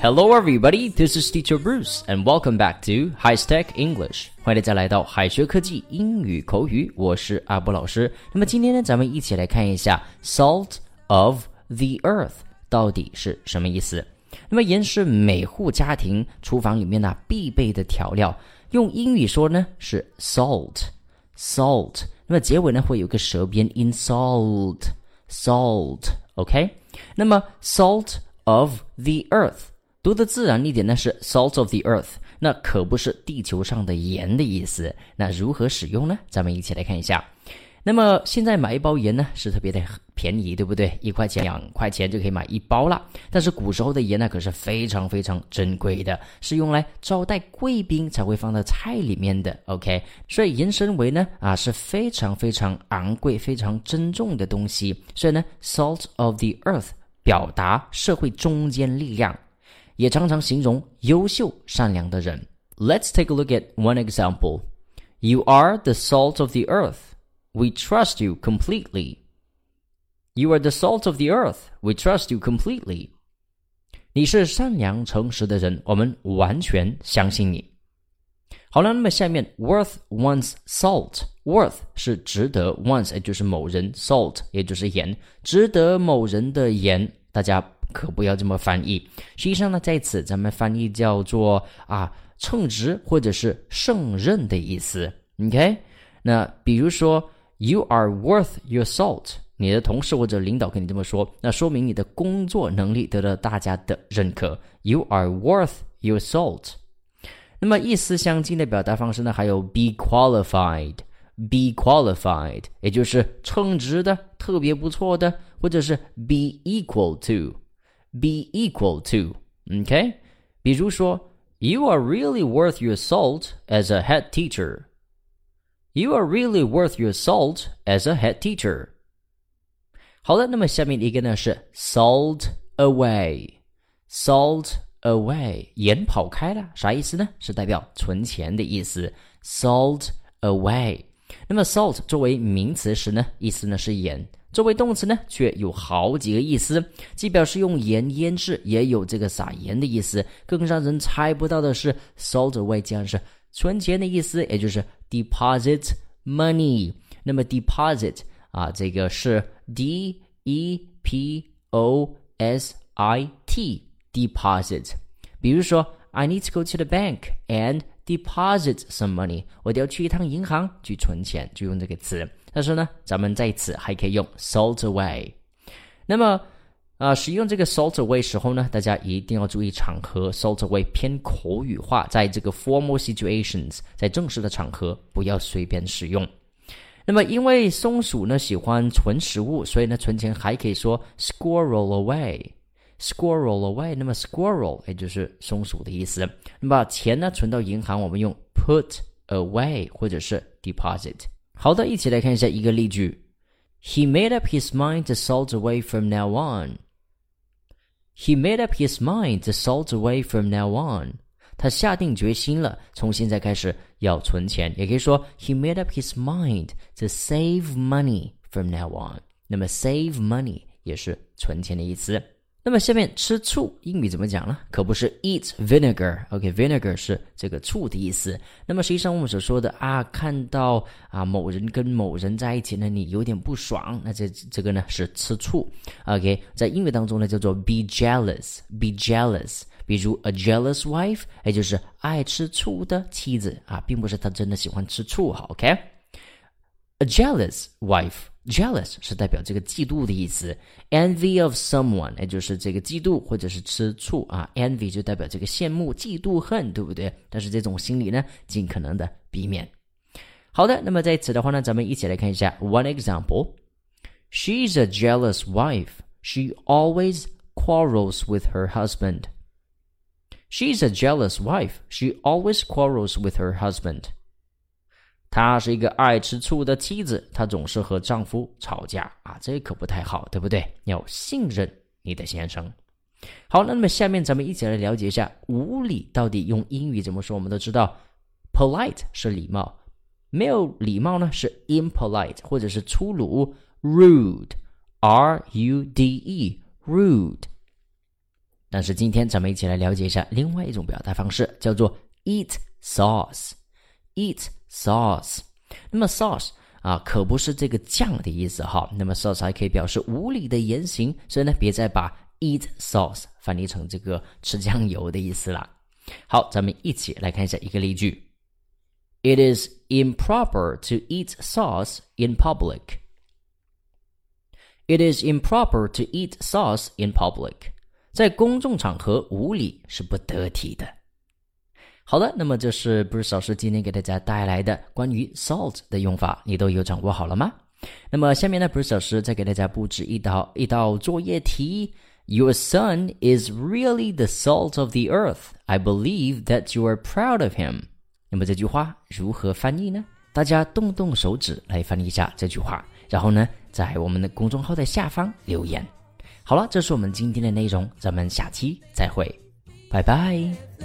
Hello, everybody. This is Teacher Bruce, and welcome back to High Tech English. 欢迎大家来到海学科技英语口语，我是阿波老师。那么今天呢，咱们一起来看一下 “salt of the earth” 到底是什么意思。那么盐是每户家庭厨房里面呢必备的调料，用英语说呢是 salt，salt。那么结尾呢会有个舌边音 ok 那么 salt of the earth 读的自然一点呢是 salt of the earth 那可不是地球上的盐的意思那如何使用呢？咱们一起来看一下。那么现在买一包盐呢是特别的便宜，对不对？一块钱、两块钱就可以买一包了。但是古时候的盐呢可是非常非常珍贵的，是用来招待贵宾才会放到菜里面的。OK，所以盐身为呢啊是非常非常昂贵、非常珍重的东西。所以呢，salt of the earth 表达社会中坚力量。也常常形容优秀、善良的人。Let's take a look at one example. You are the salt of the earth. We trust you completely. You are the salt of the earth. We trust you completely. 你是善良诚实的人，我们完全相信你。好了，那么下面 worth one's salt。worth 是值得，one's 也就是某人，salt 也就是盐，值得某人的盐。大家可不要这么翻译。实际上呢，在此咱们翻译叫做啊称职或者是胜任的意思。OK，那比如说 You are worth your salt，你的同事或者领导跟你这么说，那说明你的工作能力得到大家的认可。You are worth your salt。那么意思相近的表达方式呢，还有 be qualified。be qualified，也就是称职的、特别不错的，或者是 be equal to。be equal to. Okay? 比如说, you are really worth your salt as a head teacher. You are really worth your salt as a head teacher. 好的，那么下面一个呢是 salt away。salt away，盐跑开了，啥意思呢？是代表存钱的意思。salt away。那么 salt 作为名词时呢，意思呢是盐。作为动词呢，却有好几个意思，既表示用盐腌制，也有这个撒盐的意思。更让人猜不到的是，salt away 竟然是存钱的意思，也就是 deposit money。那么 deposit 啊，这个是 d e p o s i t deposit。比如说，I need to go to the bank and deposit some money。我得要去一趟银行去存钱，就用这个词。但是呢，咱们在此还可以用 salt away。那么， 啊，使用这个 salt away 时候呢，大家一定要注意场合。salt away 偏口语化，在这个 formal situations，在正式的场合不要随便使用。那么，因为松鼠呢喜欢存食物，所以呢，存钱还可以说 squirrel away。squirrel away，那么 squirrel 也就是松鼠的意思。那么钱呢存到银行，我们用 put away 或者是 deposit。好的，一起来看一下一个例句。He made up his mind to salt away from now on. He made up his mind to salt away from now on. 他下定决心了，从现在开始要存钱，也可以说 He made up his mind to save money from now on. 那么 save money 也是存钱的意思。 那么下面吃醋英语怎么讲呢？可不是 eat vinegar，OK，vinegar 是这个醋的意思。那么实际上我们所说的啊，看到啊某人跟某人在一起呢，你有点不爽，那这这个呢是吃醋，OK，在英语当中呢叫做 be jealous，be jealous。比如 a jealous wife，也就是爱吃醋的妻子啊，并不是他真的喜欢吃醋哈，OK，a jealous wife。Jealous 是代表这个嫉妒的意思，envy of someone 也就是这个嫉妒或者是吃醋啊，envy 就代表这个羡慕、嫉妒、恨，对不对？但是这种心理呢，尽可能的避免。好的，那么在此的话呢，咱们一起来看一下 one example。She's a jealous wife. She always quarrels with her husband. She's a jealous wife. She always quarrels with her husband. 她是一个爱吃醋的妻子，她总是和丈夫吵架啊，这可不太好，对不对？要信任你的先生。好，那么下面咱们一起来了解一下无礼到底用英语怎么说。我们都知道，polite 是礼貌，没有礼貌呢是 impolite 或者是粗鲁，rude，r u d e rude。但是今天咱们一起来了解一下另外一种表达方式，叫做 eat sauce，eat。eat sauce。那么 sauce 啊，可不是这个酱的意思哈。那么 sauce 还可以表示无理的言行，所以呢，别再把 eat sauce 翻译成这个吃酱油的意思了。好，咱们一起来看一下一个例句。It is improper to eat sauce in public. It is improper to eat sauce in public. 在公众场合无礼是不得体的。 好的，那么这是 Bruce 老师今天给大家带来的关于 salt 的用法，你都有掌握好了吗？那么下面呢，Bruce 老师再给大家布置一道一道作业题。Your son is really the salt of the earth. I believe that you are proud of him. 那么这句话如何翻译呢？大家动动手指来翻译一下这句话，然后呢，在我们的公众号的下方留言。好了，这是我们今天的内容，咱们下期再会，拜拜。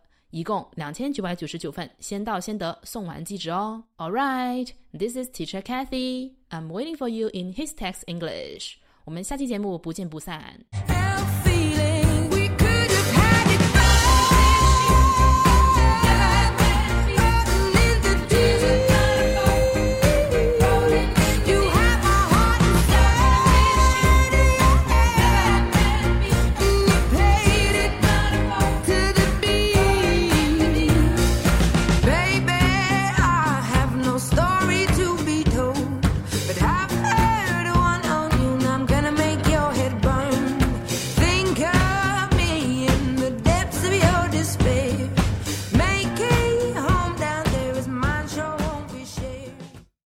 一共两千九百九十九份，先到先得，送完即止哦。All right, this is Teacher Kathy. I'm waiting for you in His Text English. 我们下期节目不见不散。